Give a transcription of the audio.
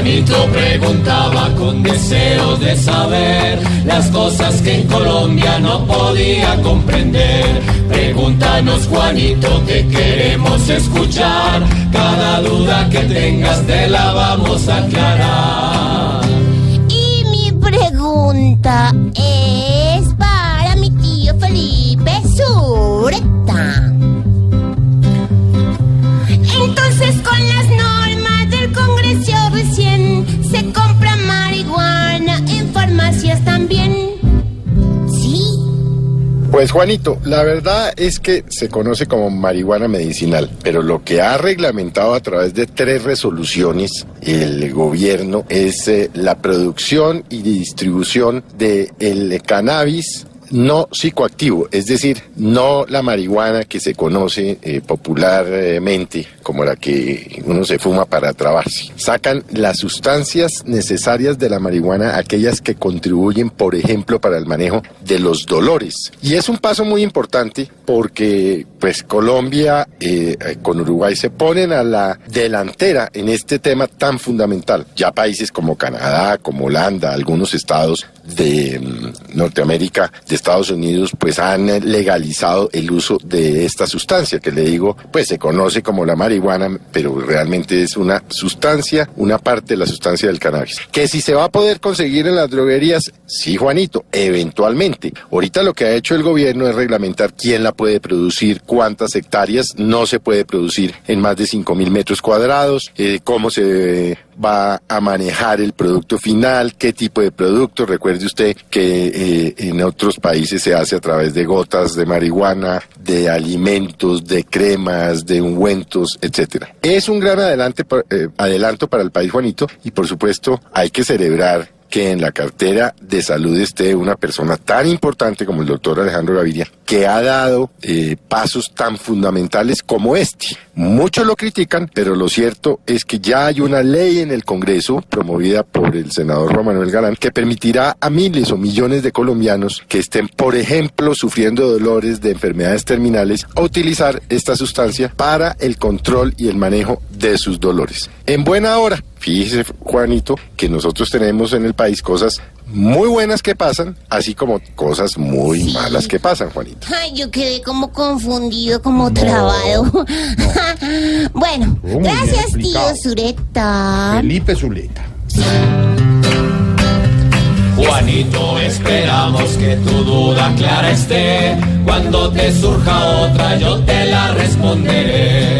Juanito preguntaba con deseos de saber las cosas que en Colombia no podía comprender. Pregúntanos, Juanito, que queremos escuchar. Cada duda que tengas te la vamos a aclarar. Y mi pregunta Pues Juanito, la verdad es que se conoce como marihuana medicinal, pero lo que ha reglamentado a través de tres resoluciones el gobierno es eh, la producción y distribución de el cannabis no psicoactivo, es decir, no la marihuana que se conoce eh, popularmente como la que uno se fuma para trabarse. Sacan las sustancias necesarias de la marihuana, aquellas que contribuyen, por ejemplo, para el manejo de los dolores. Y es un paso muy importante porque, pues, Colombia eh, con Uruguay se ponen a la delantera en este tema tan fundamental. Ya países como Canadá, como Holanda, algunos estados de mm, Norteamérica, de Estados Unidos, pues han legalizado el uso de esta sustancia que le digo, pues se conoce como la marihuana, pero realmente es una sustancia, una parte de la sustancia del cannabis. Que si se va a poder conseguir en las droguerías, sí, Juanito, eventualmente. Ahorita lo que ha hecho el gobierno es reglamentar quién la puede producir, cuántas hectáreas, no se puede producir en más de 5 mil metros cuadrados, eh, cómo se va a manejar el producto final, qué tipo de producto. Recuerde usted que eh, en otros países se hace a través de gotas de marihuana, de alimentos, de cremas, de ungüentos, etcétera. Es un gran adelante, eh, adelanto para el país, Juanito, y por supuesto hay que celebrar que en la cartera de salud esté una persona tan importante como el doctor Alejandro Gaviria, que ha dado eh, pasos tan fundamentales como este. Muchos lo critican, pero lo cierto es que ya hay una ley en el Congreso, promovida por el senador Juan Manuel Galán, que permitirá a miles o millones de colombianos que estén, por ejemplo, sufriendo dolores de enfermedades terminales, utilizar esta sustancia para el control y el manejo de sus dolores. En buena hora, fíjese Juanito, que nosotros tenemos en el país cosas muy buenas que pasan, así como cosas muy sí. malas que pasan, Juanito. Ay, yo quedé como confundido, como no, trabado. No. bueno, gracias, tío. Zureta. Felipe Zuleta. Juanito, esperamos que tu duda clara esté. Cuando te surja otra, yo te la responderé.